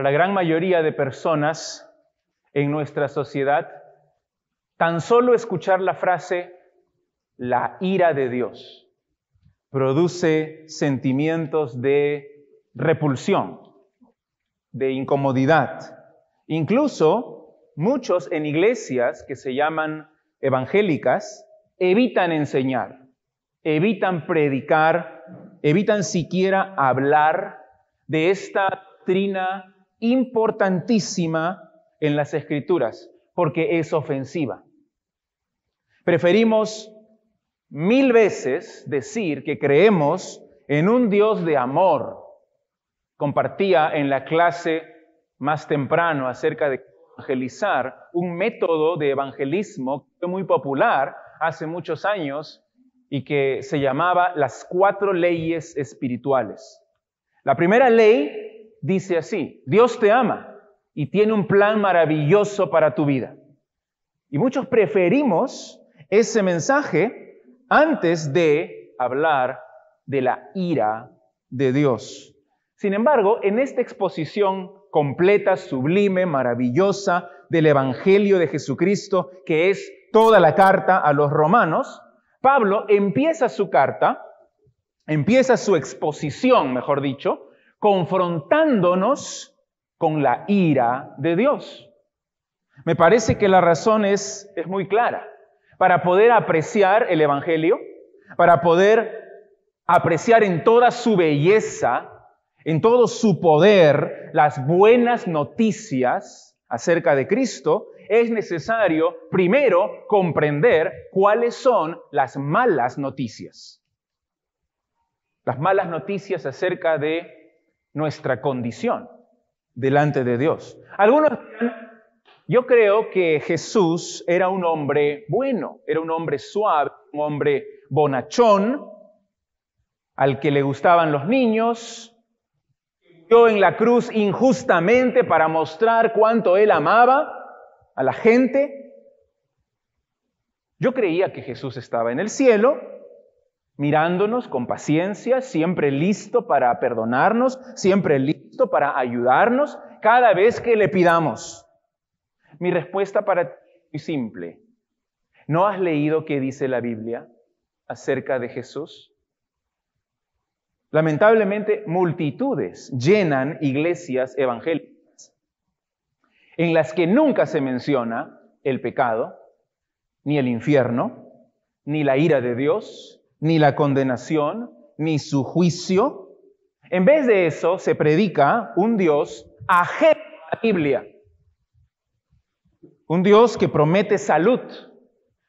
para la gran mayoría de personas en nuestra sociedad, tan solo escuchar la frase la ira de Dios produce sentimientos de repulsión, de incomodidad. Incluso muchos en iglesias que se llaman evangélicas evitan enseñar, evitan predicar, evitan siquiera hablar de esta doctrina importantísima en las escrituras, porque es ofensiva. Preferimos mil veces decir que creemos en un Dios de amor. Compartía en la clase más temprano acerca de evangelizar un método de evangelismo que fue muy popular hace muchos años y que se llamaba las cuatro leyes espirituales. La primera ley dice así, Dios te ama y tiene un plan maravilloso para tu vida. Y muchos preferimos ese mensaje antes de hablar de la ira de Dios. Sin embargo, en esta exposición completa, sublime, maravillosa del Evangelio de Jesucristo, que es toda la carta a los romanos, Pablo empieza su carta, empieza su exposición, mejor dicho, confrontándonos con la ira de Dios. Me parece que la razón es, es muy clara para poder apreciar el Evangelio, para poder apreciar en toda su belleza, en todo su poder, las buenas noticias acerca de Cristo, es necesario primero comprender cuáles son las malas noticias. Las malas noticias acerca de nuestra condición delante de Dios. Algunos yo creo que Jesús era un hombre bueno, era un hombre suave, un hombre bonachón, al que le gustaban los niños, murió en la cruz injustamente para mostrar cuánto él amaba a la gente. Yo creía que Jesús estaba en el cielo, mirándonos con paciencia, siempre listo para perdonarnos, siempre listo para ayudarnos cada vez que le pidamos. Mi respuesta para ti es simple. ¿No has leído qué dice la Biblia acerca de Jesús? Lamentablemente, multitudes llenan iglesias evangélicas en las que nunca se menciona el pecado, ni el infierno, ni la ira de Dios, ni la condenación, ni su juicio. En vez de eso, se predica un Dios ajeno a la Biblia. Un Dios que promete salud,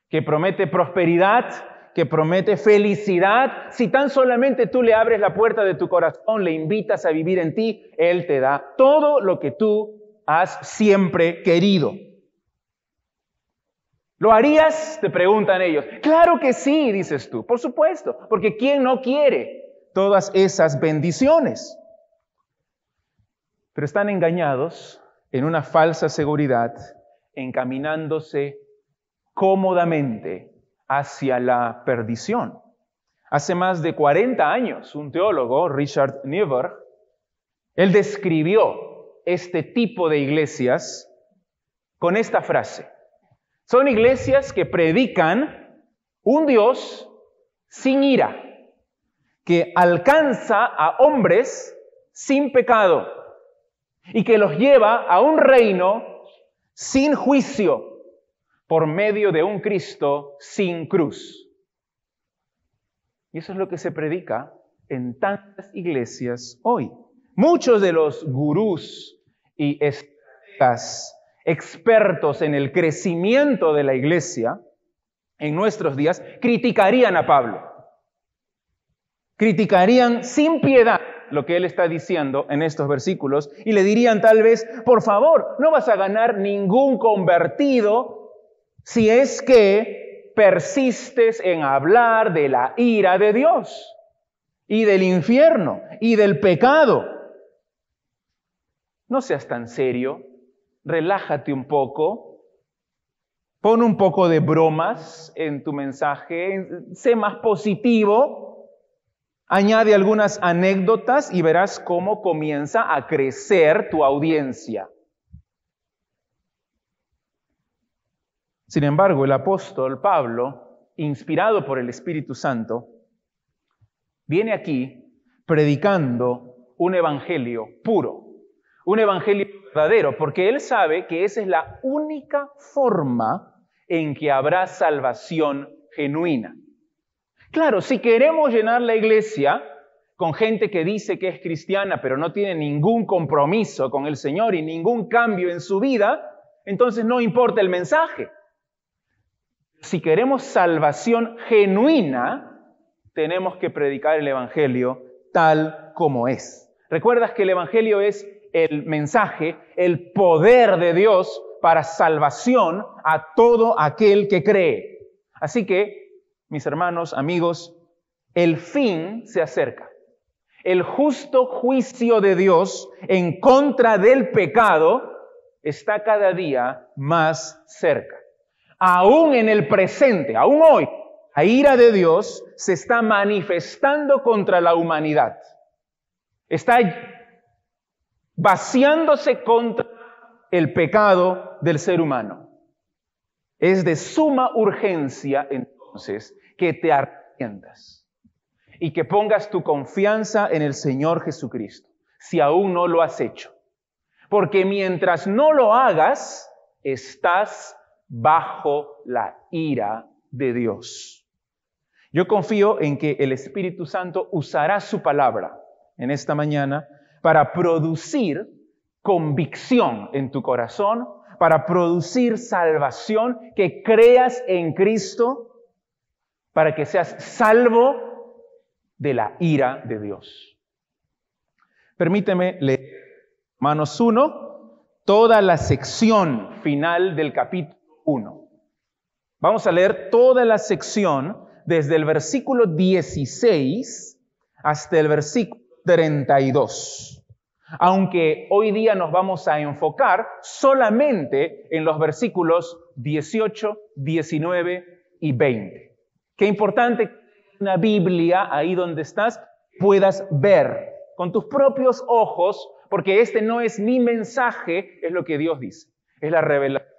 que promete prosperidad, que promete felicidad. Si tan solamente tú le abres la puerta de tu corazón, le invitas a vivir en ti, Él te da todo lo que tú has siempre querido. ¿Lo harías? Te preguntan ellos. Claro que sí, dices tú. Por supuesto, porque ¿quién no quiere todas esas bendiciones? Pero están engañados en una falsa seguridad encaminándose cómodamente hacia la perdición. Hace más de 40 años, un teólogo, Richard Niebuhr, él describió este tipo de iglesias con esta frase. Son iglesias que predican un Dios sin ira, que alcanza a hombres sin pecado y que los lleva a un reino sin juicio por medio de un Cristo sin cruz. Y eso es lo que se predica en tantas iglesias hoy. Muchos de los gurús y expertos en el crecimiento de la iglesia en nuestros días criticarían a Pablo. Criticarían sin piedad lo que él está diciendo en estos versículos y le dirían tal vez, por favor, no vas a ganar ningún convertido si es que persistes en hablar de la ira de Dios y del infierno y del pecado. No seas tan serio, relájate un poco, pon un poco de bromas en tu mensaje, sé más positivo Añade algunas anécdotas y verás cómo comienza a crecer tu audiencia. Sin embargo, el apóstol Pablo, inspirado por el Espíritu Santo, viene aquí predicando un evangelio puro, un evangelio verdadero, porque él sabe que esa es la única forma en que habrá salvación genuina. Claro, si queremos llenar la iglesia con gente que dice que es cristiana, pero no tiene ningún compromiso con el Señor y ningún cambio en su vida, entonces no importa el mensaje. Si queremos salvación genuina, tenemos que predicar el Evangelio tal como es. ¿Recuerdas que el Evangelio es el mensaje, el poder de Dios para salvación a todo aquel que cree? Así que, mis hermanos, amigos, el fin se acerca. El justo juicio de Dios en contra del pecado está cada día más cerca aún en el presente, aún hoy, la ira de Dios se está manifestando contra la humanidad. Está vaciándose contra el pecado del ser humano. Es de suma urgencia entonces que te arrepientas y que pongas tu confianza en el Señor Jesucristo, si aún no lo has hecho. Porque mientras no lo hagas, estás bajo la ira de Dios. Yo confío en que el Espíritu Santo usará su palabra en esta mañana para producir convicción en tu corazón, para producir salvación, que creas en Cristo, para que seas salvo de la ira de Dios. Permíteme leer Manos 1, toda la sección final del capítulo 1. Vamos a leer toda la sección desde el versículo 16 hasta el versículo 32. Aunque hoy día nos vamos a enfocar solamente en los versículos 18, 19 y 20. Qué importante que una Biblia ahí donde estás puedas ver con tus propios ojos, porque este no es mi mensaje, es lo que Dios dice, es la revelación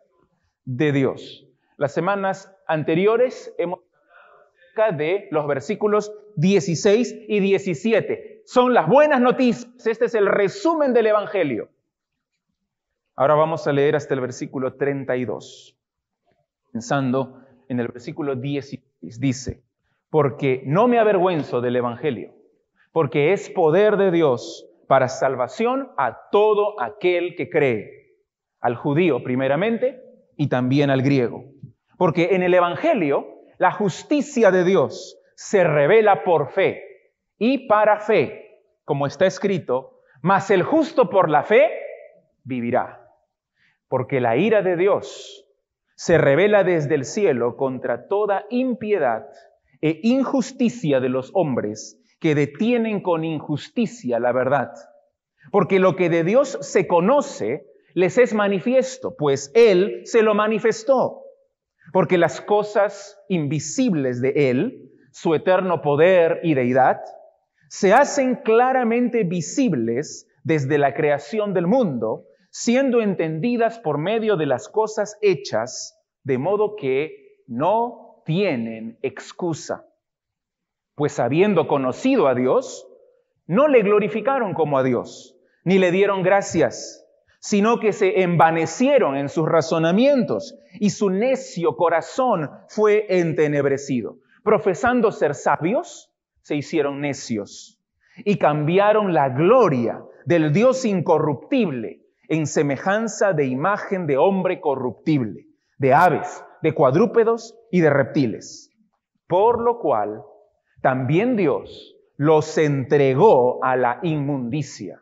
de Dios. Las semanas anteriores hemos de los versículos 16 y 17. Son las buenas noticias. Este es el resumen del Evangelio. Ahora vamos a leer hasta el versículo 32. Pensando en el versículo 16, dice, porque no me avergüenzo del Evangelio, porque es poder de Dios para salvación a todo aquel que cree, al judío primeramente y también al griego. Porque en el Evangelio la justicia de Dios se revela por fe y para fe, como está escrito, mas el justo por la fe vivirá. Porque la ira de Dios se revela desde el cielo contra toda impiedad e injusticia de los hombres que detienen con injusticia la verdad. Porque lo que de Dios se conoce les es manifiesto, pues Él se lo manifestó, porque las cosas invisibles de Él, su eterno poder y deidad, se hacen claramente visibles desde la creación del mundo, siendo entendidas por medio de las cosas hechas, de modo que no tienen excusa. Pues habiendo conocido a Dios, no le glorificaron como a Dios, ni le dieron gracias sino que se envanecieron en sus razonamientos y su necio corazón fue entenebrecido. Profesando ser sabios, se hicieron necios y cambiaron la gloria del Dios incorruptible en semejanza de imagen de hombre corruptible, de aves, de cuadrúpedos y de reptiles. Por lo cual, también Dios los entregó a la inmundicia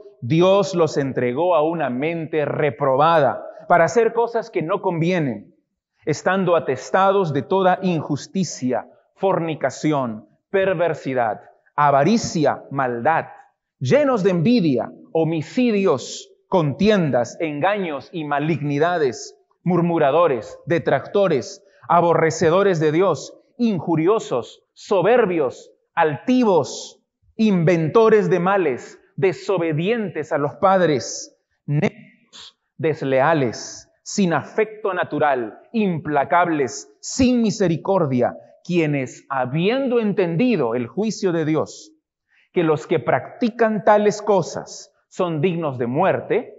Dios los entregó a una mente reprobada para hacer cosas que no convienen, estando atestados de toda injusticia, fornicación, perversidad, avaricia, maldad, llenos de envidia, homicidios, contiendas, engaños y malignidades, murmuradores, detractores, aborrecedores de Dios, injuriosos, soberbios, altivos, inventores de males, desobedientes a los padres, necios, desleales, sin afecto natural, implacables, sin misericordia, quienes, habiendo entendido el juicio de Dios, que los que practican tales cosas son dignos de muerte,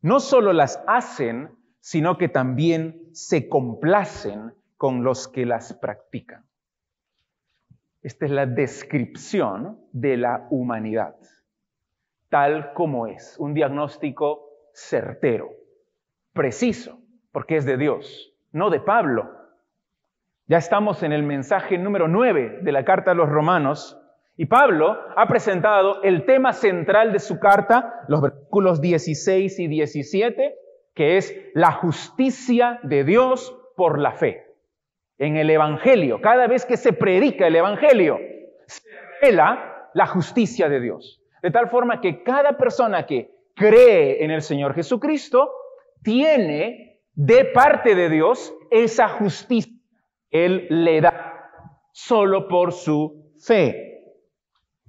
no solo las hacen, sino que también se complacen con los que las practican. Esta es la descripción de la humanidad, tal como es, un diagnóstico certero, preciso, porque es de Dios, no de Pablo. Ya estamos en el mensaje número 9 de la carta a los romanos y Pablo ha presentado el tema central de su carta, los versículos 16 y 17, que es la justicia de Dios por la fe en el Evangelio, cada vez que se predica el Evangelio, se revela la justicia de Dios. De tal forma que cada persona que cree en el Señor Jesucristo tiene de parte de Dios esa justicia. Él le da solo por su fe.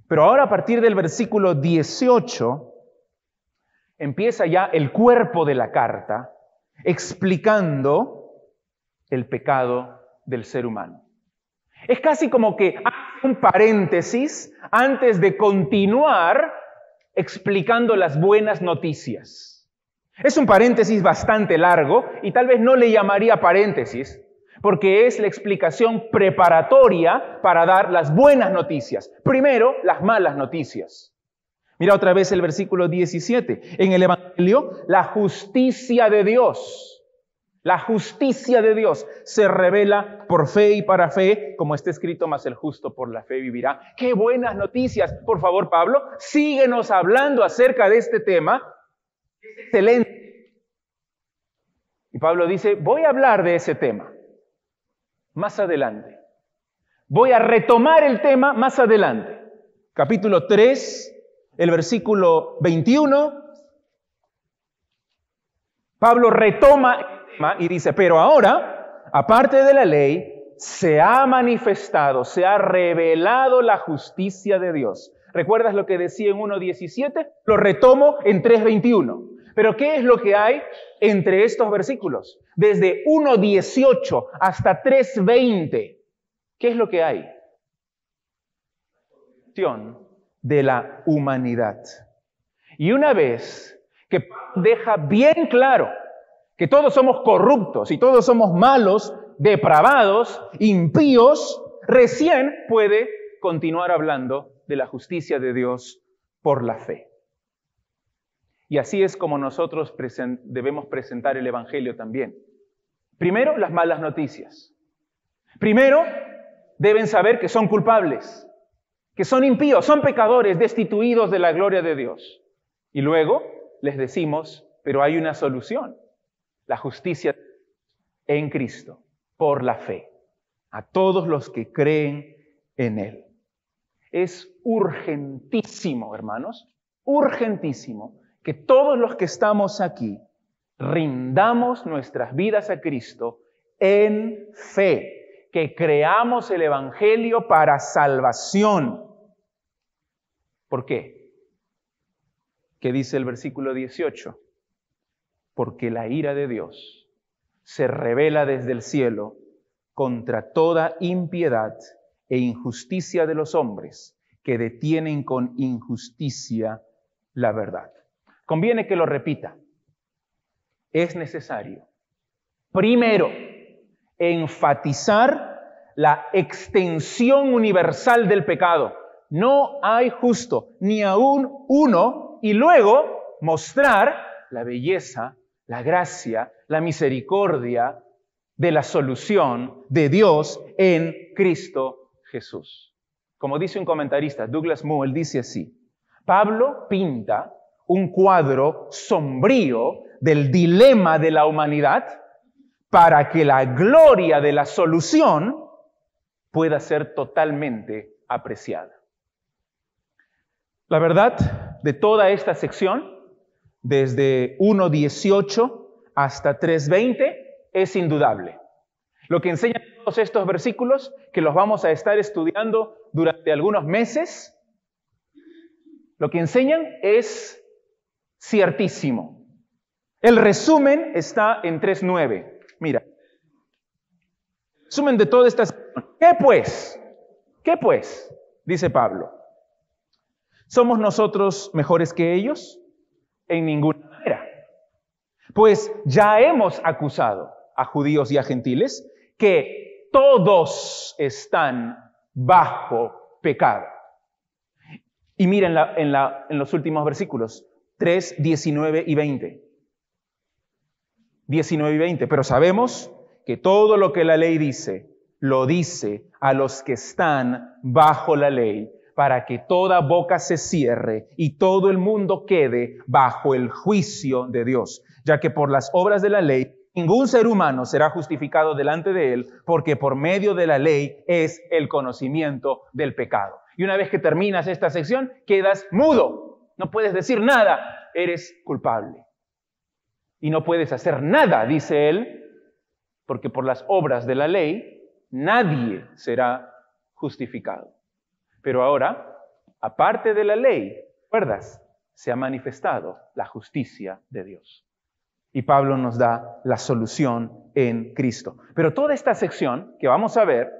Pero ahora a partir del versículo 18 empieza ya el cuerpo de la carta explicando el pecado del ser humano. Es casi como que hace un paréntesis antes de continuar explicando las buenas noticias. Es un paréntesis bastante largo y tal vez no le llamaría paréntesis, porque es la explicación preparatoria para dar las buenas noticias. Primero, las malas noticias. Mira otra vez el versículo 17. En el Evangelio, la justicia de Dios la justicia de Dios se revela por fe y para fe, como está escrito, más el justo por la fe vivirá. Qué buenas noticias. Por favor, Pablo, síguenos hablando acerca de este tema. excelente. Y Pablo dice, voy a hablar de ese tema más adelante. Voy a retomar el tema más adelante. Capítulo 3, el versículo 21. Pablo retoma y dice, pero ahora, aparte de la ley, se ha manifestado, se ha revelado la justicia de Dios. ¿Recuerdas lo que decía en 1.17? Lo retomo en 3.21. Pero ¿qué es lo que hay entre estos versículos? Desde 1.18 hasta 3.20. ¿Qué es lo que hay? De la humanidad. Y una vez que deja bien claro que todos somos corruptos y todos somos malos, depravados, impíos, recién puede continuar hablando de la justicia de Dios por la fe. Y así es como nosotros debemos presentar el Evangelio también. Primero, las malas noticias. Primero, deben saber que son culpables, que son impíos, son pecadores, destituidos de la gloria de Dios. Y luego les decimos, pero hay una solución la justicia en Cristo por la fe, a todos los que creen en Él. Es urgentísimo, hermanos, urgentísimo que todos los que estamos aquí rindamos nuestras vidas a Cristo en fe, que creamos el Evangelio para salvación. ¿Por qué? ¿Qué dice el versículo 18? Porque la ira de Dios se revela desde el cielo contra toda impiedad e injusticia de los hombres que detienen con injusticia la verdad. Conviene que lo repita. Es necesario, primero, enfatizar la extensión universal del pecado. No hay justo, ni aún uno, y luego mostrar la belleza, la gracia, la misericordia de la solución de Dios en Cristo Jesús. Como dice un comentarista, Douglas Moo, él dice así, Pablo pinta un cuadro sombrío del dilema de la humanidad para que la gloria de la solución pueda ser totalmente apreciada. La verdad de toda esta sección, desde 1.18 hasta 3.20, es indudable. Lo que enseñan todos estos versículos, que los vamos a estar estudiando durante algunos meses, lo que enseñan es ciertísimo. El resumen está en 3.9. Mira, resumen de toda esta... ¿Qué pues? ¿Qué pues? Dice Pablo. ¿Somos nosotros mejores que ellos? En ninguna manera. Pues ya hemos acusado a judíos y a gentiles que todos están bajo pecado. Y miren en, en los últimos versículos, 3, 19 y 20. 19 y 20. Pero sabemos que todo lo que la ley dice, lo dice a los que están bajo la ley, para que toda boca se cierre y todo el mundo quede bajo el juicio de Dios, ya que por las obras de la ley Ningún ser humano será justificado delante de él porque por medio de la ley es el conocimiento del pecado. Y una vez que terminas esta sección, quedas mudo. No puedes decir nada. Eres culpable. Y no puedes hacer nada, dice él, porque por las obras de la ley nadie será justificado. Pero ahora, aparte de la ley, ¿recuerdas? Se ha manifestado la justicia de Dios. Y Pablo nos da la solución en Cristo. Pero toda esta sección que vamos a ver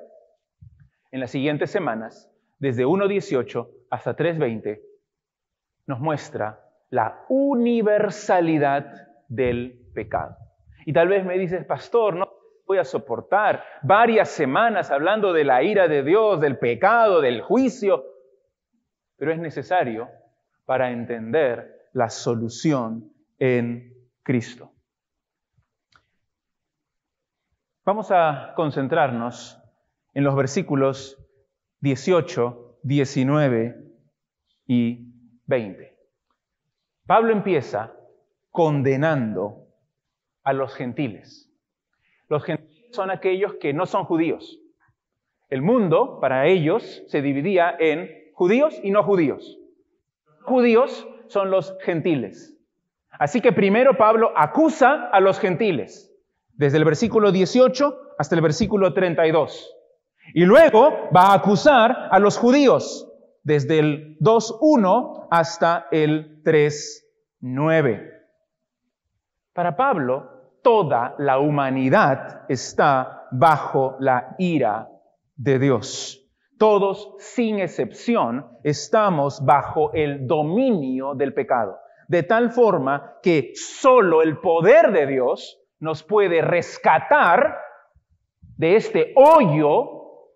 en las siguientes semanas, desde 1.18 hasta 3.20, nos muestra la universalidad del pecado. Y tal vez me dices, pastor, no voy a soportar varias semanas hablando de la ira de Dios, del pecado, del juicio, pero es necesario para entender la solución en Cristo. Vamos a concentrarnos en los versículos 18, 19 y 20. Pablo empieza condenando a los gentiles. Los gentiles son aquellos que no son judíos. El mundo, para ellos, se dividía en judíos y no judíos. Judíos son los gentiles. Así que primero Pablo acusa a los gentiles, desde el versículo 18 hasta el versículo 32. Y luego va a acusar a los judíos, desde el 2.1 hasta el 3.9. Para Pablo, toda la humanidad está bajo la ira de Dios. Todos, sin excepción, estamos bajo el dominio del pecado de tal forma que solo el poder de Dios nos puede rescatar de este hoyo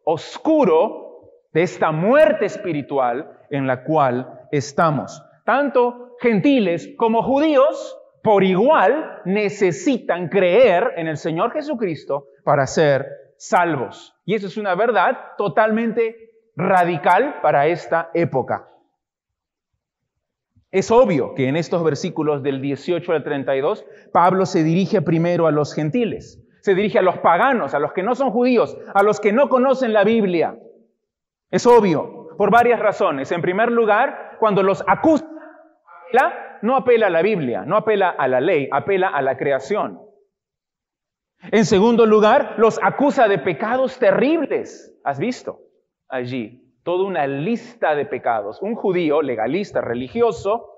oscuro, de esta muerte espiritual en la cual estamos. Tanto gentiles como judíos, por igual, necesitan creer en el Señor Jesucristo para ser salvos. Y eso es una verdad totalmente radical para esta época. Es obvio que en estos versículos del 18 al 32, Pablo se dirige primero a los gentiles, se dirige a los paganos, a los que no son judíos, a los que no conocen la Biblia. Es obvio, por varias razones. En primer lugar, cuando los acusa, no apela a la Biblia, no apela a la ley, apela a la creación. En segundo lugar, los acusa de pecados terribles. ¿Has visto allí? toda una lista de pecados. Un judío legalista, religioso,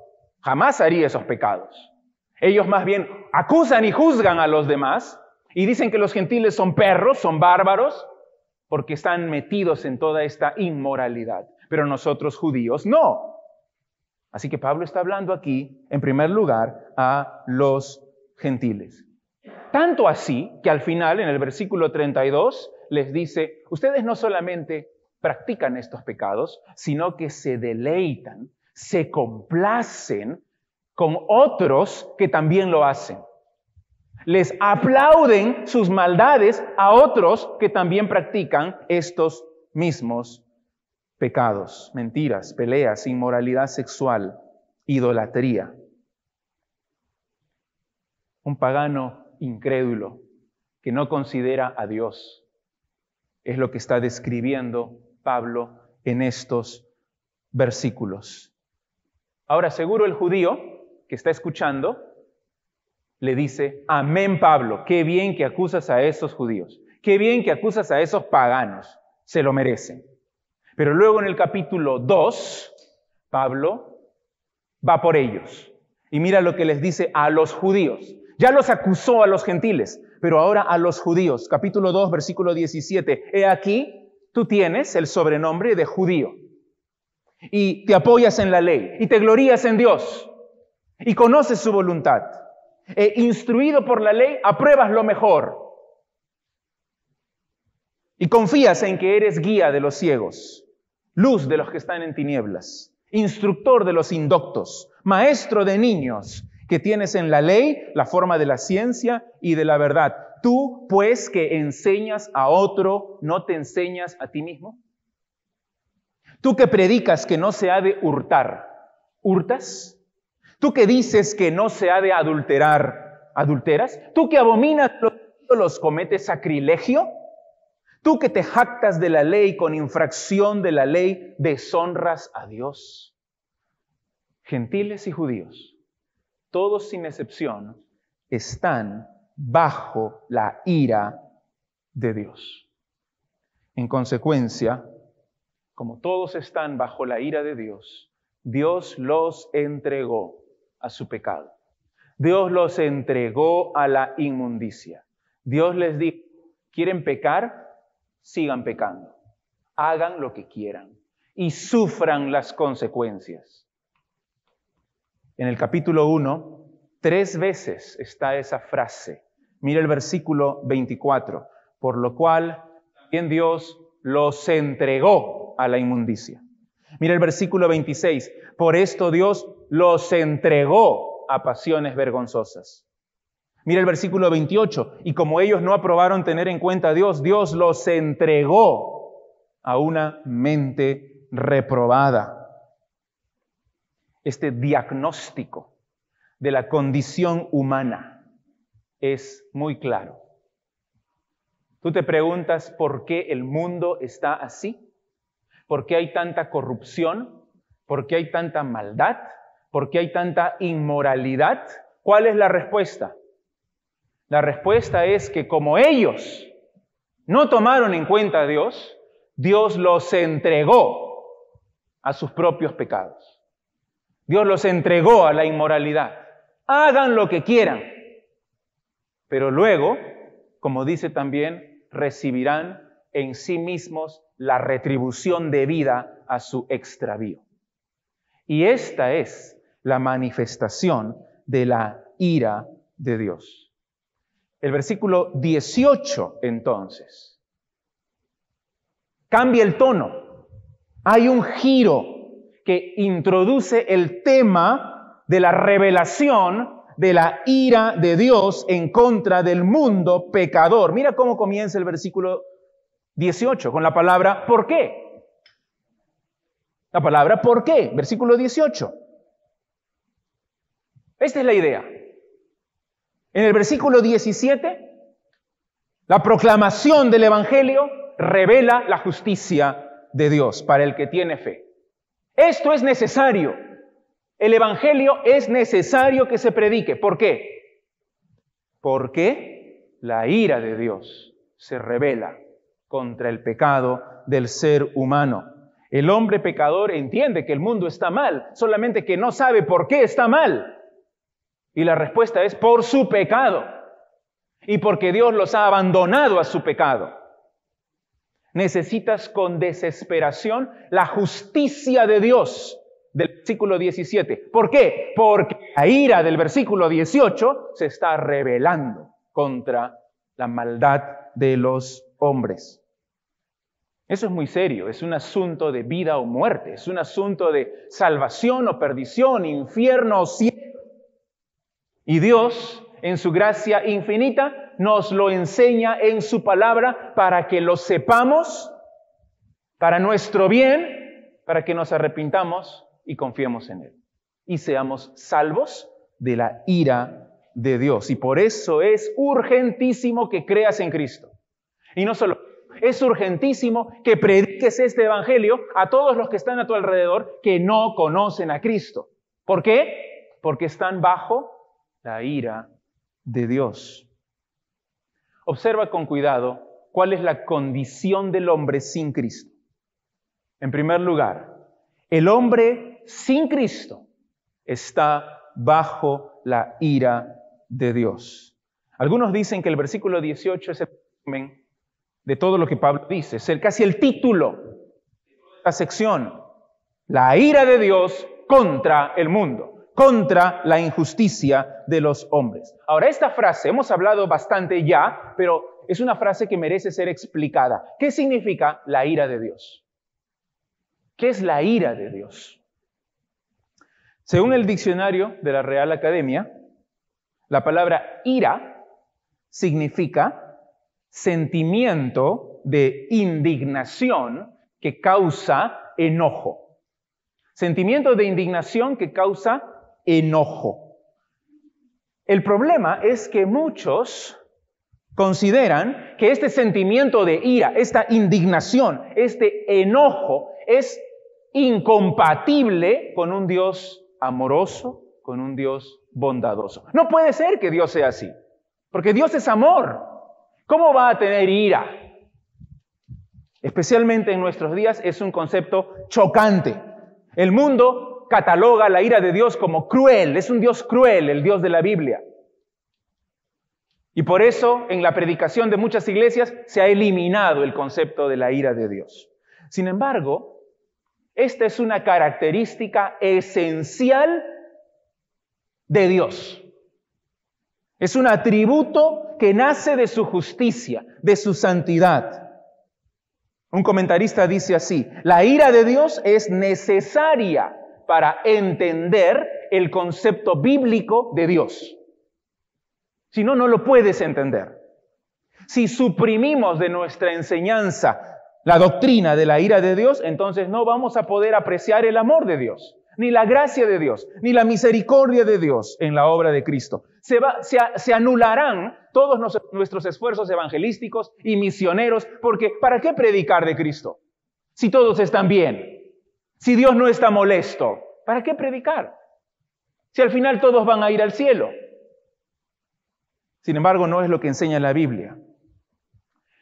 jamás haría esos pecados. Ellos más bien acusan y juzgan a los demás y dicen que los gentiles son perros, son bárbaros, porque están metidos en toda esta inmoralidad. Pero nosotros judíos no. Así que Pablo está hablando aquí, en primer lugar, a los gentiles. Tanto así que al final, en el versículo 32, les dice, ustedes no solamente practican estos pecados, sino que se deleitan, se complacen con otros que también lo hacen. Les aplauden sus maldades a otros que también practican estos mismos pecados, mentiras, peleas, inmoralidad sexual, idolatría. Un pagano incrédulo que no considera a Dios es lo que está describiendo Pablo en estos versículos. Ahora, seguro el judío que está escuchando le dice, amén Pablo, qué bien que acusas a esos judíos, qué bien que acusas a esos paganos, se lo merecen. Pero luego en el capítulo 2, Pablo va por ellos y mira lo que les dice a los judíos. Ya los acusó a los gentiles, pero ahora a los judíos. Capítulo 2, versículo 17. He aquí, tú tienes el sobrenombre de judío y te apoyas en la ley y te glorías en Dios y conoces su voluntad. E instruido por la ley, apruebas lo mejor y confías en que eres guía de los ciegos, luz de los que están en tinieblas, instructor de los indoctos, maestro de niños, que tienes en la ley la forma de la ciencia y de la verdad. Tú, pues, que enseñas a otro, ¿no te enseñas a ti mismo? Tú que predicas que no se ha de hurtar, ¿hurtas? Tú que dices que no se ha de adulterar, ¿adulteras? Tú que abominas los cometes sacrilegio. Tú que te jactas de la ley con infracción de la ley, deshonras a Dios. Gentiles y judíos, todos sin excepción, están bajo la ira de Dios. En consecuencia, como todos están bajo la ira de Dios, Dios los entregó a su pecado. Dios los entregó a la inmundicia. Dios les dijo, ¿quieren pecar? Sigan pecando. Hagan lo que quieran y sufran las consecuencias. En el capítulo 1, tres veces está esa frase. Mira el versículo 24, por lo cual también Dios los entregó a la inmundicia. Mira el versículo 26. Por esto Dios los entregó a pasiones vergonzosas. Mira el versículo 28. Y como ellos no aprobaron tener en cuenta a Dios, Dios los entregó a una mente reprobada. Este diagnóstico de la condición humana es muy claro. Tú te preguntas por qué el mundo está así. ¿Por qué hay tanta corrupción? ¿Por qué hay tanta maldad? ¿Por qué hay tanta inmoralidad? ¿Cuál es la respuesta? La respuesta es que como ellos no tomaron en cuenta a Dios, Dios los entregó a sus propios pecados. Dios los entregó a la inmoralidad. Hagan lo que quieran. Pero luego, como dice también, recibirán en sí mismos la retribución debida a su extravío. Y esta es la manifestación de la ira de Dios. El versículo 18 entonces cambia el tono. Hay un giro que introduce el tema de la revelación de la ira de Dios en contra del mundo pecador. Mira cómo comienza el versículo 18 con la palabra ¿por qué? La palabra ¿por qué? Versículo 18. Esta es la idea. En el versículo 17, la proclamación del Evangelio revela la justicia de Dios para el que tiene fe. Esto es necesario. El Evangelio es necesario que se predique. ¿Por qué? Porque la ira de Dios se revela contra el pecado del ser humano. El hombre pecador entiende que el mundo está mal, solamente que no sabe por qué está mal. Y la respuesta es por su pecado y porque Dios los ha abandonado a su pecado. Necesitas con desesperación la justicia de Dios del versículo 17. ¿Por qué? Porque la ira del versículo 18 se está rebelando contra la maldad de los hombres. Eso es muy serio, es un asunto de vida o muerte, es un asunto de salvación o perdición, infierno o cielo. Y Dios, en su gracia infinita, nos lo enseña en su palabra para que lo sepamos, para nuestro bien, para que nos arrepintamos y confiemos en Él. Y seamos salvos de la ira de Dios. Y por eso es urgentísimo que creas en Cristo. Y no solo es urgentísimo que prediques este Evangelio a todos los que están a tu alrededor que no conocen a Cristo. ¿Por qué? Porque están bajo la ira de Dios. Observa con cuidado cuál es la condición del hombre sin Cristo. En primer lugar, el hombre sin Cristo está bajo la ira de Dios. Algunos dicen que el versículo 18 es el de todo lo que Pablo dice. Es casi el título de esta sección. La ira de Dios contra el mundo, contra la injusticia de los hombres. Ahora, esta frase, hemos hablado bastante ya, pero es una frase que merece ser explicada. ¿Qué significa la ira de Dios? ¿Qué es la ira de Dios? Según el diccionario de la Real Academia, la palabra ira significa sentimiento de indignación que causa enojo. Sentimiento de indignación que causa enojo. El problema es que muchos consideran que este sentimiento de ira, esta indignación, este enojo es incompatible con un Dios amoroso, con un Dios bondadoso. No puede ser que Dios sea así, porque Dios es amor. ¿Cómo va a tener ira? Especialmente en nuestros días es un concepto chocante. El mundo cataloga la ira de Dios como cruel, es un Dios cruel, el Dios de la Biblia. Y por eso en la predicación de muchas iglesias se ha eliminado el concepto de la ira de Dios. Sin embargo, esta es una característica esencial de Dios. Es un atributo que nace de su justicia, de su santidad. Un comentarista dice así, la ira de Dios es necesaria para entender el concepto bíblico de Dios. Si no, no lo puedes entender. Si suprimimos de nuestra enseñanza la doctrina de la ira de Dios, entonces no vamos a poder apreciar el amor de Dios ni la gracia de Dios, ni la misericordia de Dios en la obra de Cristo. Se, anularán todos nuestros esfuerzos evangelísticos y misioneros, porque ¿para qué predicar de Cristo? Si todos están bien, si Dios no está molesto, ¿para qué predicar? Si al final todos van a ir al cielo. Sin embargo, no es lo que enseña la Biblia.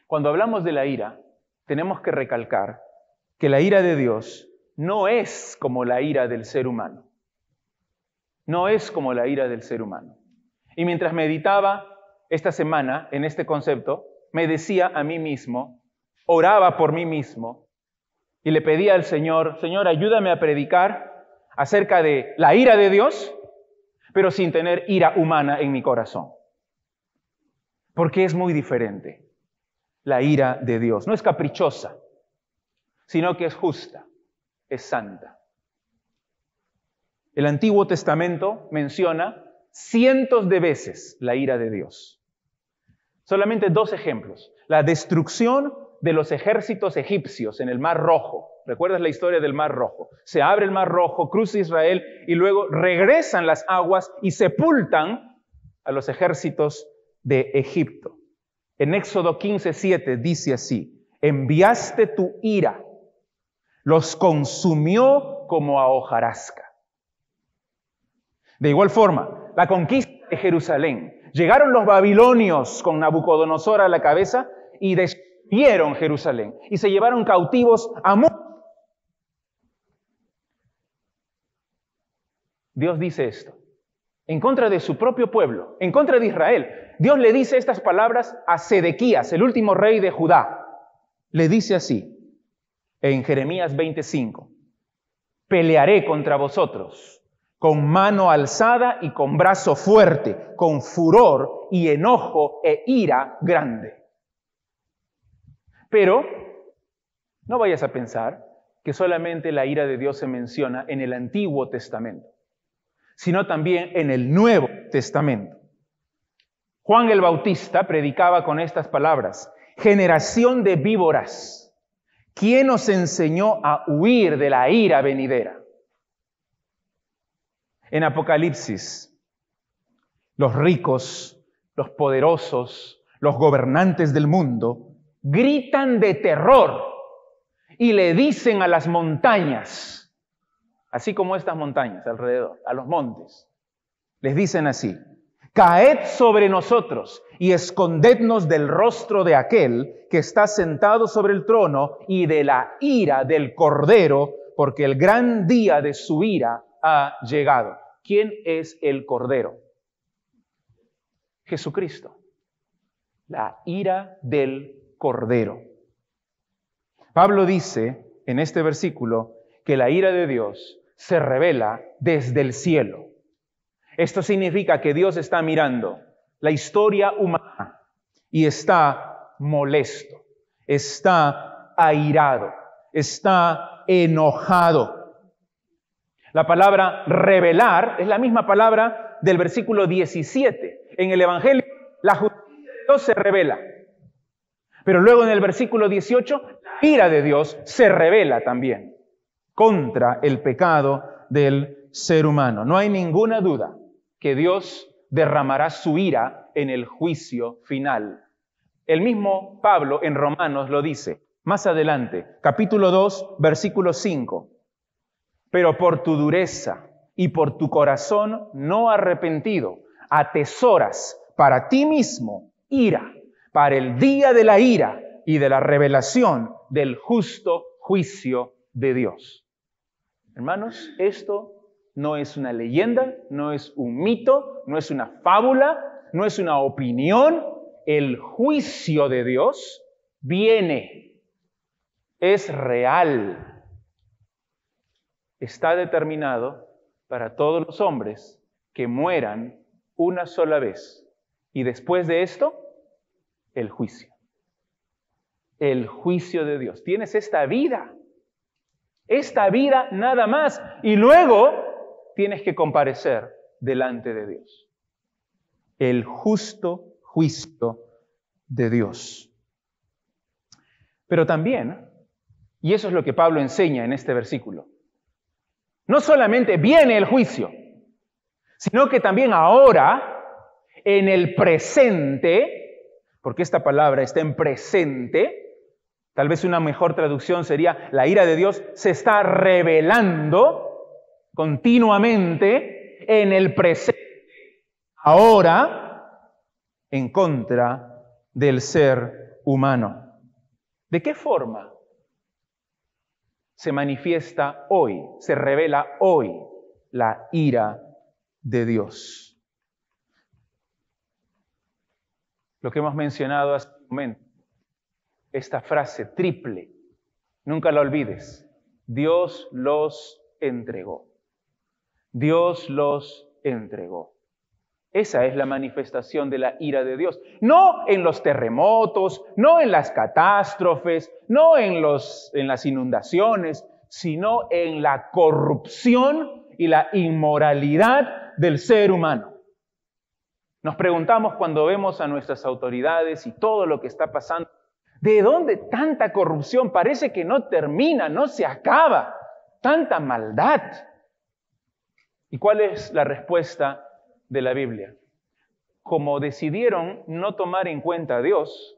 Cuando hablamos de la ira, tenemos que recalcar que la ira de Dios no es como la ira del ser humano. No es como la ira del ser humano. Y mientras meditaba esta semana en este concepto, me decía a mí mismo, oraba por mí mismo y le pedía al Señor, Señor, ayúdame a predicar acerca de la ira de Dios, pero sin tener ira humana en mi corazón. Porque es muy diferente. La ira de Dios no es caprichosa, sino que es justa, es santa. El Antiguo Testamento menciona cientos de veces la ira de Dios. Solamente dos ejemplos. La destrucción de los ejércitos egipcios en el Mar Rojo. ¿Recuerdas la historia del Mar Rojo? Se abre el Mar Rojo, cruza Israel y luego regresan las aguas y sepultan a los ejércitos de Egipto. En Éxodo 15:7 dice así: Enviaste tu ira los consumió como a hojarasca. De igual forma, la conquista de Jerusalén. Llegaron los babilonios con Nabucodonosor a la cabeza y destruyeron Jerusalén y se llevaron cautivos a muchos. Dios dice esto, en contra de su propio pueblo, en contra de Israel. Dios le dice estas palabras a Sedequías, el último rey de Judá. Le dice así, en Jeremías 25. pelearé contra vosotros con mano alzada y con brazo fuerte, con furor y enojo e ira grande. Pero no vayas a pensar que solamente la ira de Dios se menciona en el Antiguo Testamento, sino también en el Nuevo Testamento. Juan el Bautista predicaba con estas palabras, generación de víboras, ¿quién os enseñó a huir de la ira venidera? En Apocalipsis, los ricos, los poderosos, los gobernantes del mundo gritan de terror y le dicen a las montañas, así como estas montañas alrededor, a los montes, les dicen así, caed sobre nosotros y escondednos del rostro de aquel que está sentado sobre el trono y de la ira del Cordero, porque el gran día de su ira ha llegado. ¿Quién es el Cordero? Jesucristo. La ira del Cordero. Pablo dice en este versículo que la ira de Dios se revela desde el cielo. Esto significa que Dios está mirando la historia humana y está molesto, está airado, está enojado la palabra revelar es la misma palabra del versículo 17. En el Evangelio, la justicia de Dios se revela. Pero luego en el versículo 18, la ira de Dios se revela también contra el pecado del ser humano. No hay ninguna duda que Dios derramará su ira en el juicio final. El mismo Pablo en Romanos lo dice. Más adelante, capítulo 2, versículo 5 pero por tu dureza y por tu corazón no arrepentido, atesoras para ti mismo ira, para el día de la ira y de la revelación del justo juicio de Dios. Hermanos, esto no es una leyenda, no es un mito, no es una fábula, no es una opinión. El juicio de Dios viene, es real, está determinado para todos los hombres que mueran una sola vez. Y después de esto, el juicio. El juicio de Dios. Tienes esta vida. Esta vida nada más. Y luego tienes que comparecer delante de Dios. El justo juicio de Dios. Pero también, y eso es lo que Pablo enseña en este versículo, no solamente viene el juicio, sino que también ahora, en el presente, porque esta palabra está en presente, tal vez una mejor traducción sería, la ira de Dios se está revelando continuamente en el presente, ahora, en contra del ser humano. ¿De qué forma se manifiesta hoy, se revela hoy la ira de Dios. Lo que hemos mencionado hace un momento, esta frase triple, nunca la olvides, Dios los entregó. Dios los entregó. Esa es la manifestación de la ira de Dios. No en los terremotos, no en las catástrofes, no en, los, en las inundaciones, sino en la corrupción y la inmoralidad del ser humano. Nos preguntamos cuando vemos a nuestras autoridades y todo lo que está pasando, ¿de dónde tanta corrupción? Parece que no termina, no se acaba. Tanta maldad. ¿Y cuál es la respuesta de la Biblia. Como decidieron no tomar en cuenta a Dios,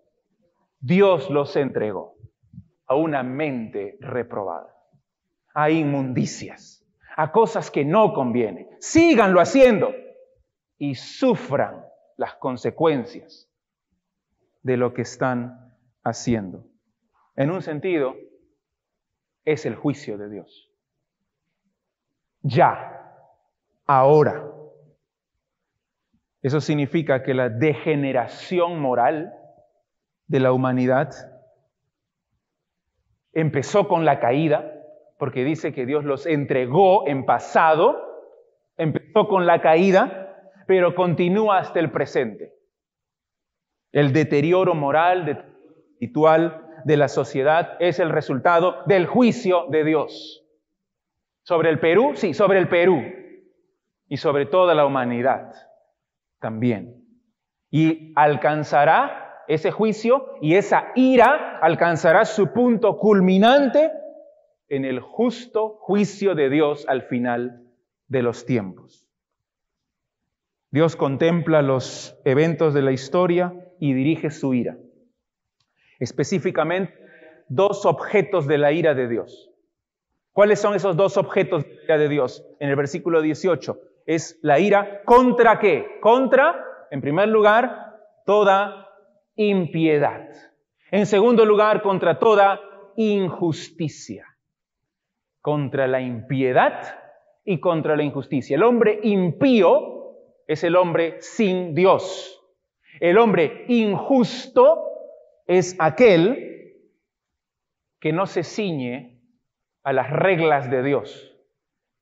Dios los entregó a una mente reprobada, a inmundicias, a cosas que no convienen. Síganlo haciendo y sufran las consecuencias de lo que están haciendo. En un sentido, es el juicio de Dios. Ya, ahora. Eso significa que la degeneración moral de la humanidad empezó con la caída, porque dice que Dios los entregó en pasado, empezó con la caída, pero continúa hasta el presente. El deterioro moral, espiritual de la sociedad es el resultado del juicio de Dios. ¿Sobre el Perú? Sí, sobre el Perú. Y sobre toda la humanidad también. Y alcanzará ese juicio y esa ira alcanzará su punto culminante en el justo juicio de Dios al final de los tiempos. Dios contempla los eventos de la historia y dirige su ira. Específicamente, dos objetos de la ira de Dios. ¿Cuáles son esos dos objetos de la ira de Dios? En el versículo 18 es la ira contra qué? Contra, en primer lugar, toda impiedad. En segundo lugar, contra toda injusticia. Contra la impiedad y contra la injusticia. El hombre impío es el hombre sin Dios. El hombre injusto es aquel que no se ciñe a las reglas de Dios,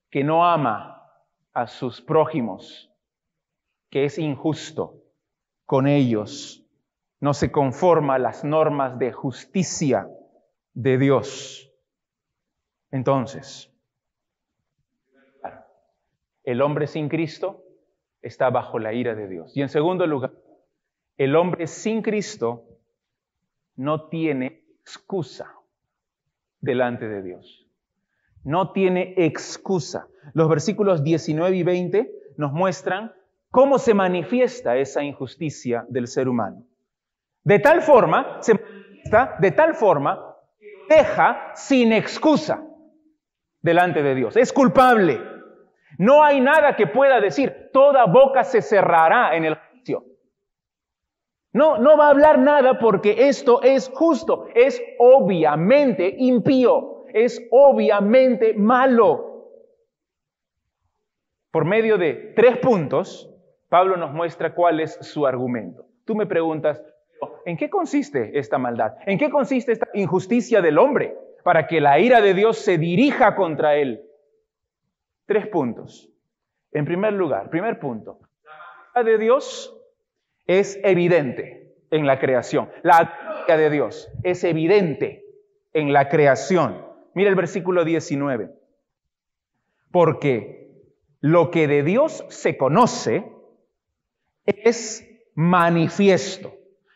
que no ama a sus prójimos, que es injusto con ellos, no se conforma a las normas de justicia de Dios. Entonces, el hombre sin Cristo está bajo la ira de Dios. Y en segundo lugar, el hombre sin Cristo no tiene excusa delante de Dios. No tiene excusa. Los versículos 19 y 20 nos muestran cómo se manifiesta esa injusticia del ser humano. De tal forma, se manifiesta de tal forma deja sin excusa delante de Dios. Es culpable. No hay nada que pueda decir. Toda boca se cerrará en el juicio. No, no va a hablar nada porque esto es justo, es obviamente impío, es obviamente malo. Por medio de tres puntos, Pablo nos muestra cuál es su argumento. Tú me preguntas, ¿en qué consiste esta maldad? ¿En qué consiste esta injusticia del hombre para que la ira de Dios se dirija contra él? Tres puntos. En primer lugar, primer punto, la de Dios es evidente en la creación. La de Dios es evidente en la creación. Mira el versículo 19. Porque lo que de Dios se conoce es manifiesto,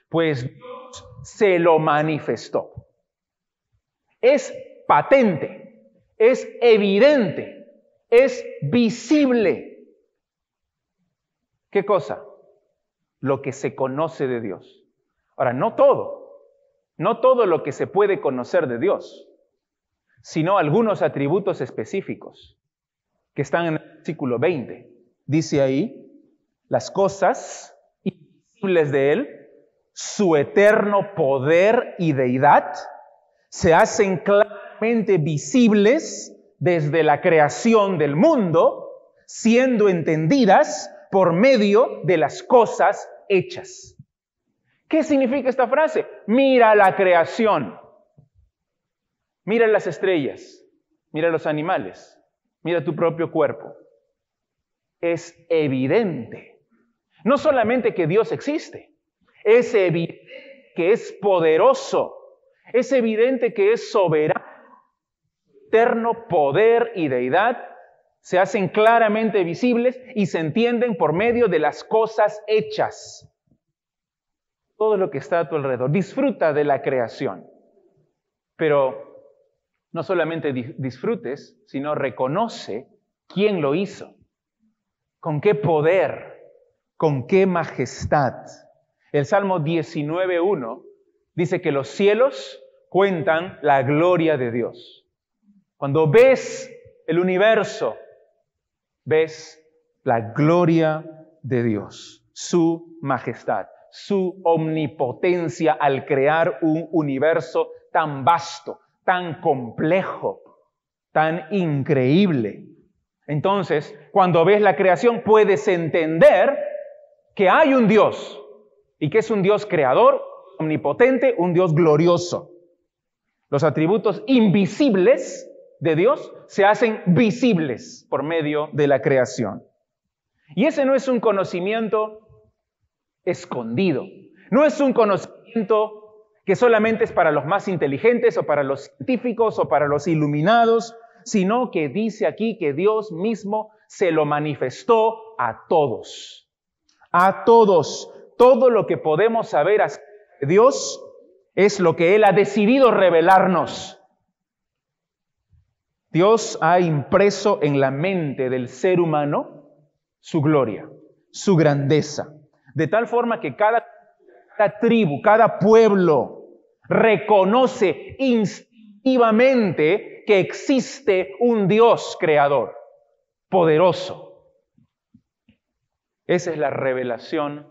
pues Dios se lo manifestó. Es patente, es evidente, es visible. ¿Qué cosa? lo que se conoce de Dios. Ahora, no todo, no todo lo que se puede conocer de Dios, sino algunos atributos específicos que están en el versículo 20. Dice ahí, las cosas invisibles de Él, su eterno poder y deidad, se hacen claramente visibles desde la creación del mundo, siendo entendidas por medio de las cosas hechas. ¿Qué significa esta frase? Mira la creación. Mira las estrellas. Mira los animales. Mira tu propio cuerpo. Es evidente. No solamente que Dios existe, es evidente que es poderoso. Es evidente que es soberano. Eterno poder y deidad se hacen claramente visibles y se entienden por medio de las cosas hechas. Todo lo que está a tu alrededor. Disfruta de la creación. Pero no solamente disfrutes, sino reconoce quién lo hizo, con qué poder, con qué majestad. El Salmo 19.1 dice que los cielos cuentan la gloria de Dios. Cuando ves el universo, ves la gloria de Dios, su majestad, su omnipotencia al crear un universo tan vasto, tan complejo, tan increíble. Entonces, cuando ves la creación, puedes entender que hay un Dios y que es un Dios creador, omnipotente, un Dios glorioso. Los atributos invisibles de Dios se hacen visibles por medio de la creación. Y ese no es un conocimiento escondido, no es un conocimiento que solamente es para los más inteligentes o para los científicos o para los iluminados, sino que dice aquí que Dios mismo se lo manifestó a todos. A todos. Todo lo que podemos saber acerca de Dios es lo que Él ha decidido revelarnos. Dios ha impreso en la mente del ser humano su gloria, su grandeza, de tal forma que cada, cada tribu, cada pueblo, reconoce instintivamente que existe un Dios creador, poderoso. Esa es la revelación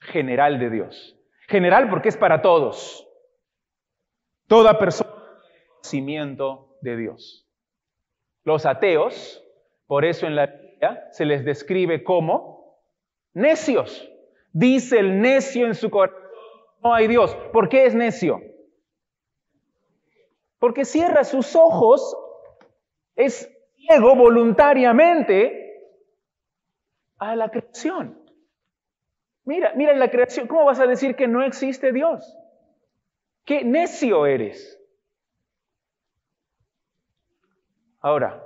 general de Dios. General porque es para todos. Toda persona conocimiento de Dios. Los ateos, por eso en la Biblia se les describe como necios. Dice el necio en su corazón no hay Dios. ¿Por qué es necio? Porque cierra sus ojos, es ciego voluntariamente a la creación. Mira, mira la creación. ¿Cómo vas a decir que no existe Dios? Qué necio eres. Ahora,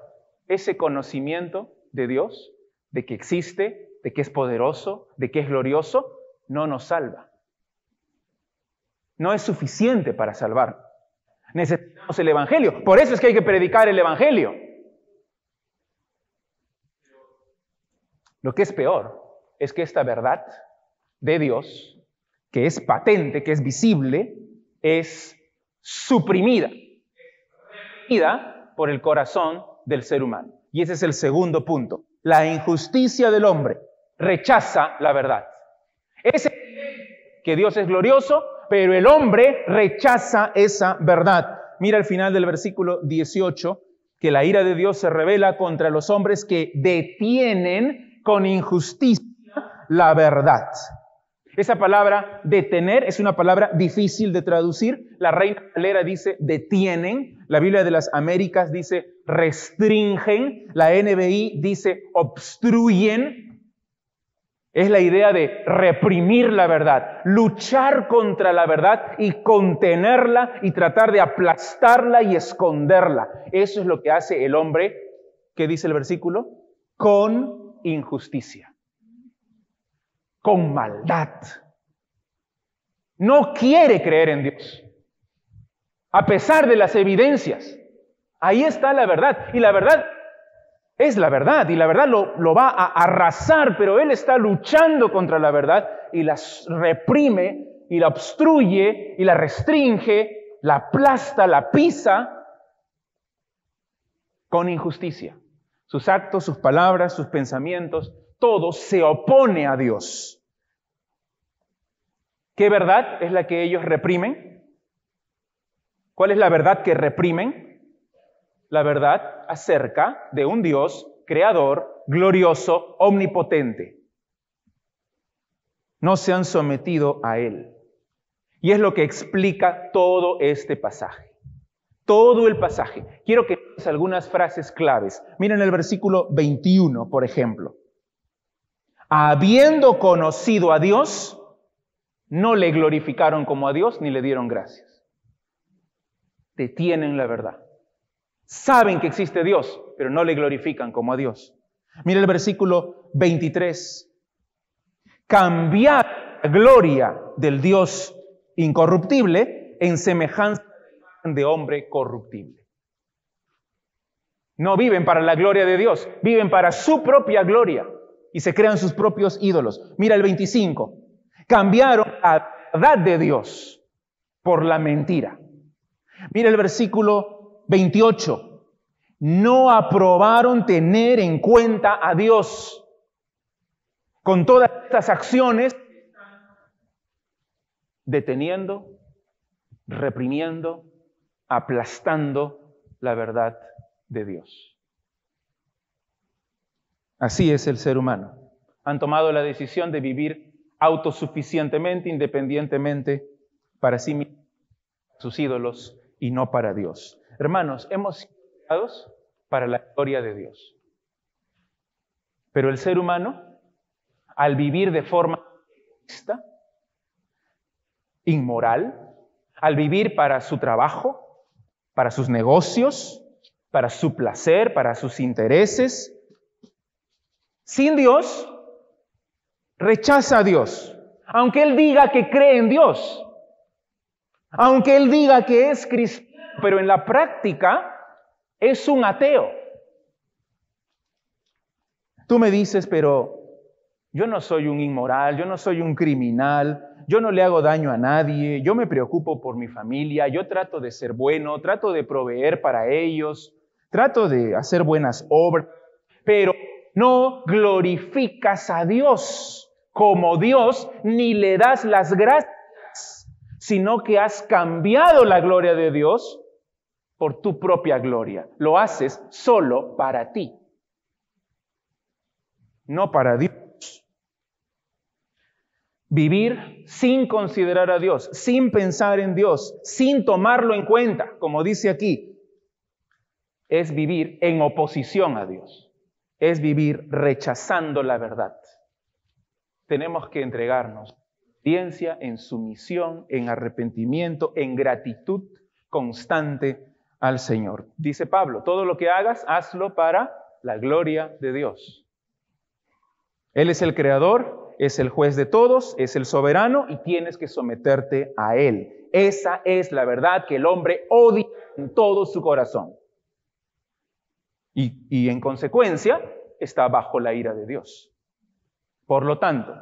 ese conocimiento de Dios, de que existe, de que es poderoso, de que es glorioso, no nos salva no es suficiente para salvar. Necesitamos el Evangelio. Por eso es que hay que predicar el Evangelio. Lo que es peor es que esta verdad de Dios, que es patente, que es visible, es suprimida, por el corazón del ser humano. Y ese es el segundo punto. La injusticia del hombre rechaza la verdad. Es que Dios es glorioso, pero el hombre rechaza esa verdad. Mira al final del versículo 18, que la ira de Dios se revela contra los hombres que detienen con injusticia la verdad. Esa palabra detener es una palabra difícil de traducir. La Reina Valera dice detienen, la Biblia de las Américas dice restringen, la NBI dice obstruyen, es la idea de reprimir la verdad, luchar contra la verdad y contenerla y tratar de aplastarla y esconderla. Eso es lo que hace el hombre, ¿qué dice el versículo? Con injusticia, con maldad. No quiere creer en Dios, a pesar de las evidencias. Ahí está la verdad. Y la verdad es la verdad y la verdad lo, va a arrasar, pero él está luchando contra la verdad y la reprime y la obstruye y la restringe, la aplasta, la pisa con injusticia. Sus actos, sus palabras, sus pensamientos, todo se opone a Dios. ¿Qué verdad es la que ellos reprimen? ¿Cuál es la verdad que reprimen? la verdad acerca de un Dios creador, glorioso, omnipotente. No se han sometido a Él. Y es lo que explica todo este pasaje. Todo el pasaje. Quiero que veas algunas frases claves. Miren el versículo 21, por ejemplo. Habiendo conocido a Dios, no le glorificaron como a Dios ni le dieron gracias. Detienen la verdad. Saben que existe Dios, pero no le glorifican como a Dios. Mira el versículo 23. Cambiar la gloria del Dios incorruptible en semejanza de hombre corruptible. No viven para la gloria de Dios, viven para su propia gloria y se crean sus propios ídolos. Mira el 25. Cambiaron la verdad de Dios por la mentira. Mira el versículo 28. No aprobaron tener en cuenta a Dios. Con todas estas acciones, deteniendo, reprimiendo, aplastando la verdad de Dios. Así es el ser humano. Han tomado la decisión de vivir autosuficientemente, independientemente para sí mismos, sus ídolos y no para Dios. Hermanos, hemos sido para la gloria de Dios. Pero el ser humano, al vivir de forma inmoral, al vivir para su trabajo, para sus negocios, para su placer, para sus intereses, sin Dios, rechaza a Dios. Aunque Él diga que cree en Dios, aunque Él diga que es cristiano, pero en la práctica es un ateo. Tú me dices, pero yo no soy un inmoral, yo no soy un criminal, yo no le hago daño a nadie, yo me preocupo por mi familia, yo trato de ser bueno, trato de proveer para ellos, trato de hacer buenas obras, pero no glorificas a Dios como Dios ni le das las gracias, sino que has cambiado la gloria de Dios por tu propia gloria. Lo haces solo para ti, no para Dios. Vivir sin considerar a Dios, sin pensar en Dios, sin tomarlo en cuenta, como dice aquí, es vivir en oposición a Dios, es vivir rechazando la verdad. Tenemos que entregarnos en sumisión, en arrepentimiento, en gratitud constante al Señor. Dice Pablo, todo lo que hagas, hazlo para la gloria de Dios. Él es el creador, es el juez de todos, es el soberano y tienes que someterte a Él. Esa es la verdad que el hombre odia en todo su corazón. Y en consecuencia está bajo la ira de Dios. Por lo tanto,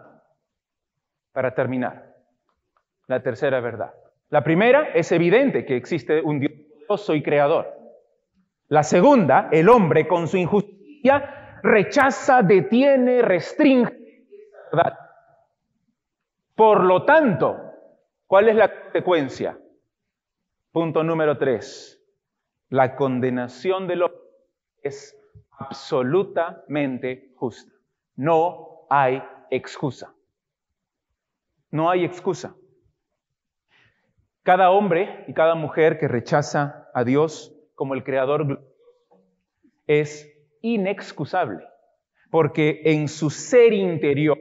para terminar, la tercera verdad. La primera es evidente que existe un Dios y creador. La segunda, el hombre con su injusticia rechaza, detiene, restringe por lo tanto, ¿cuál es la consecuencia? Punto número tres. La condenación de los es absolutamente justa. No hay excusa. No hay excusa. Cada hombre y cada mujer que rechaza a Dios como el creador es inexcusable, porque en su ser interior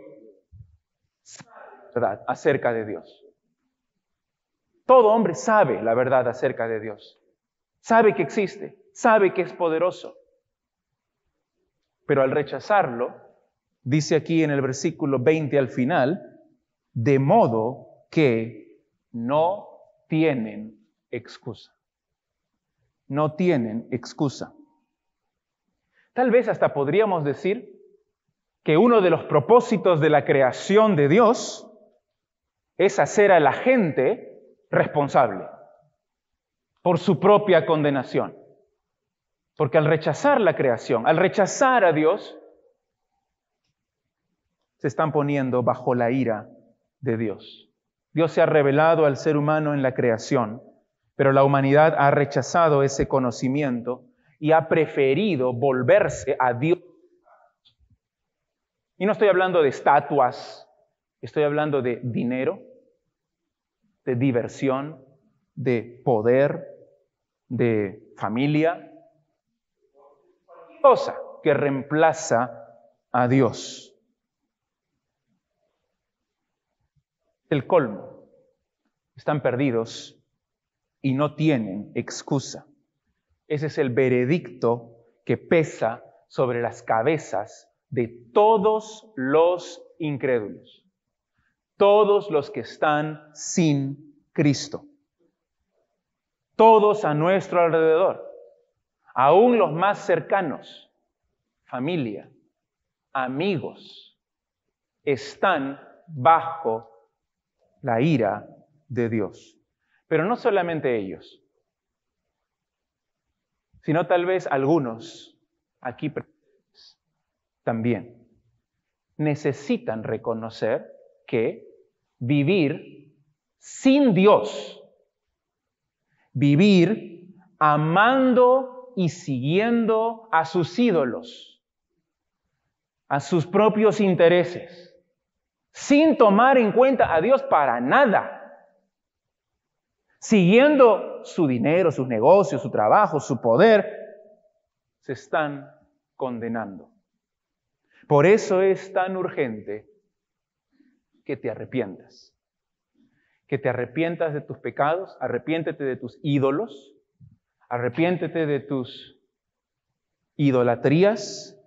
verdad acerca de Dios. Todo hombre sabe la verdad acerca de Dios. Sabe que existe, sabe que es poderoso. Pero al rechazarlo, dice aquí en el versículo 20 al final, de modo que no tienen excusa. No tienen excusa. Tal vez hasta podríamos decir que uno de los propósitos de la creación de Dios es hacer a la gente responsable por su propia condenación. Porque al rechazar la creación, al rechazar a Dios, se están poniendo bajo la ira de Dios. Dios se ha revelado al ser humano en la creación, pero la humanidad ha rechazado ese conocimiento y ha preferido volverse a Dios. Y no estoy hablando de estatuas, estoy hablando de dinero, de diversión, de poder, de familia, cosa que reemplaza a Dios. El colmo. Están perdidos y no tienen excusa. Ese es el veredicto que pesa sobre las cabezas de todos los incrédulos todos los que están sin Cristo. Todos a nuestro alrededor, aún los más cercanos, familia, amigos, están bajo la ira de Dios. Pero no solamente ellos, sino tal vez algunos aquí también necesitan reconocer que vivir sin Dios, vivir amando y siguiendo a sus ídolos, a sus propios intereses, sin tomar en cuenta a Dios para nada, siguiendo su dinero, sus negocios, su trabajo, su poder, se están condenando. Por eso es tan urgente que te arrepientas. Que te arrepientas de tus pecados, arrepiéntete de tus ídolos, arrepiéntete de tus idolatrías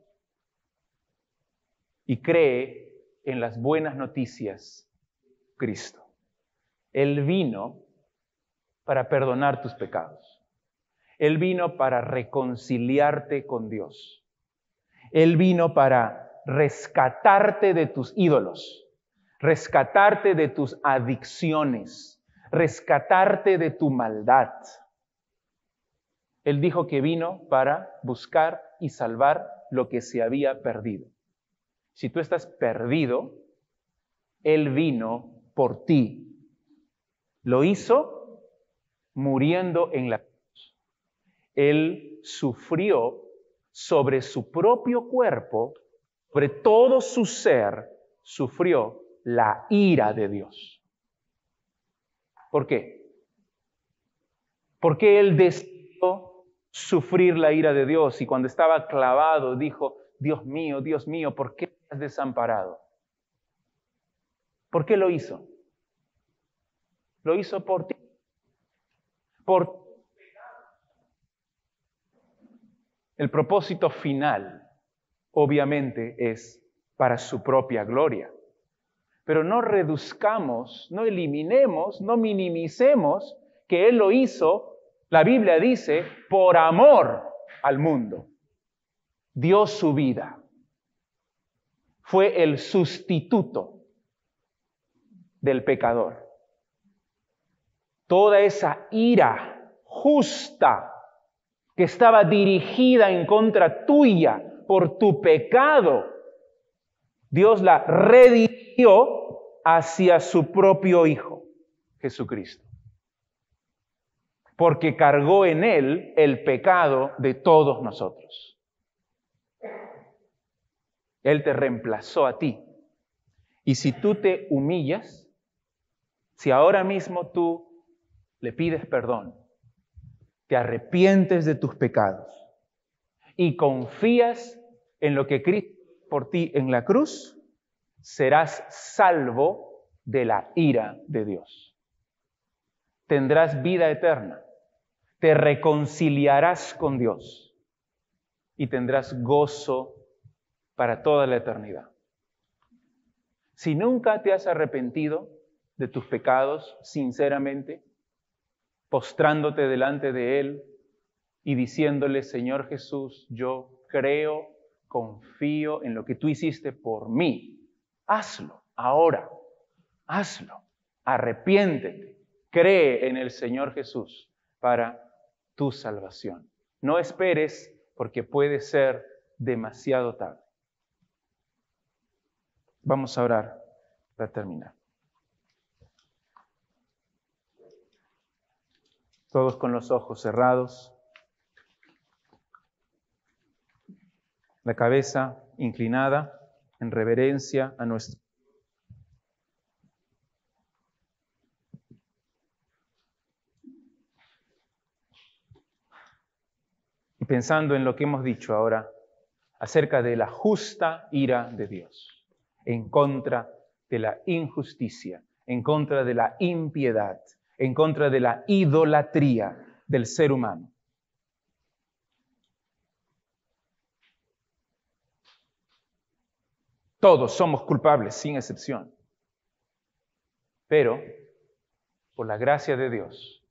y cree en las buenas noticias Cristo. Él vino para perdonar tus pecados. Él vino para reconciliarte con Dios. Él vino para rescatarte de tus ídolos, rescatarte de tus adicciones, rescatarte de tu maldad. Él dijo que vino para buscar y salvar lo que se había perdido. Si tú estás perdido, Él vino por ti. Lo hizo muriendo en la cruz. Él sufrió sobre su propio cuerpo, sobre todo su ser, sufrió la ira de Dios. ¿Por qué? Porque Él decidió sufrir la ira de Dios y cuando estaba clavado dijo, Dios mío, Dios mío, ¿por qué desamparado? ¿Por qué lo hizo? Lo hizo por ti. Por el propósito final, obviamente, es para su propia gloria. Pero no reduzcamos, no eliminemos, no minimicemos que Él lo hizo, la Biblia dice, por amor al mundo dio su vida. Fue el sustituto del pecador. Toda esa ira justa que estaba dirigida en contra tuya por tu pecado, Dios la redirigió hacia su propio Hijo, Jesucristo. Porque cargó en él el pecado de todos nosotros. Él te reemplazó a ti. Y si tú te humillas, si ahora mismo tú le pides perdón, te arrepientes de tus pecados y confías en lo que Cristo por ti en la cruz, serás salvo de la ira de Dios. Tendrás vida eterna, te reconciliarás con Dios y tendrás gozo para toda la eternidad. Si nunca te has arrepentido de tus pecados sinceramente, postrándote delante de Él y diciéndole, Señor Jesús, yo creo, confío en lo que tú hiciste por mí, hazlo ahora, hazlo, arrepiéntete, cree en el Señor Jesús para tu salvación. No esperes porque puede ser demasiado tarde. Vamos a orar para terminar. Todos con los ojos cerrados, la cabeza inclinada en reverencia a nuestro Y pensando en lo que hemos dicho ahora acerca de la justa ira de Dios en contra de la injusticia, en contra de la impiedad, en contra de la idolatría del ser humano. Todos somos culpables, sin excepción. Pero, por la gracia de Dios,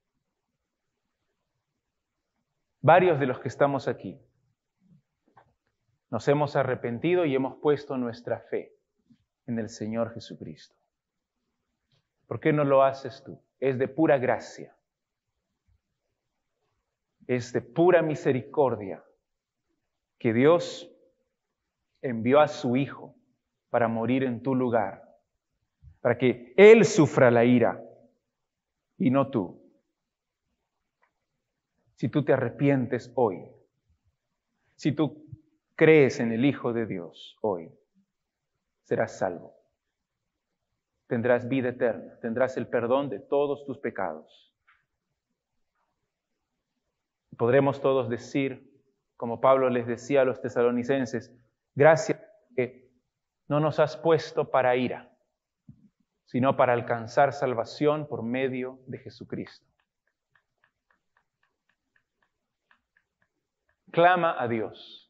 varios de los que estamos aquí nos hemos arrepentido y hemos puesto nuestra fe en el Señor Jesucristo. ¿Por qué no lo haces tú? Es de pura gracia. Es de pura misericordia que Dios envió a su Hijo para morir en tu lugar, para que Él sufra la ira y no tú. Si tú te arrepientes hoy, si tú crees en el Hijo de Dios hoy, serás salvo. Tendrás vida eterna, tendrás el perdón de todos tus pecados. Podremos todos decir como Pablo les decía a los tesalonicenses, gracias que no nos has puesto para ira, sino para alcanzar salvación por medio de Jesucristo. Clama a Dios,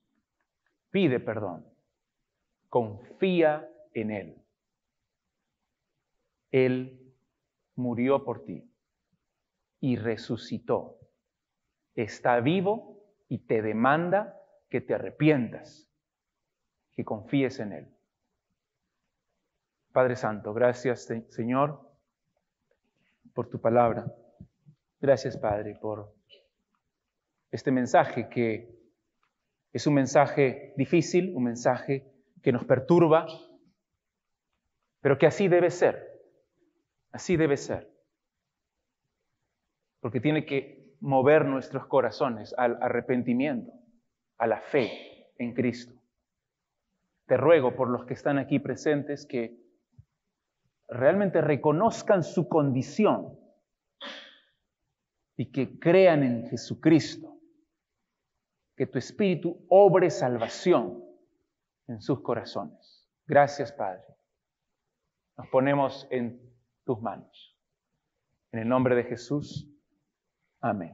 pide perdón, confía en Él. Él murió por ti y resucitó. Está vivo y te demanda que te arrepientas, que confíes en Él. Padre Santo, gracias Señor por tu palabra. Gracias Padre por este mensaje que es un mensaje difícil, un mensaje que nos perturba, pero que así debe ser. Así debe ser. Porque tiene que mover nuestros corazones al arrepentimiento, a la fe en Cristo. Te ruego por los que están aquí presentes que realmente reconozcan su condición y que crean en Jesucristo, que tu Espíritu obre salvación en sus corazones. Gracias, Padre. Nos ponemos en tus manos. En el nombre de Jesús. Amén.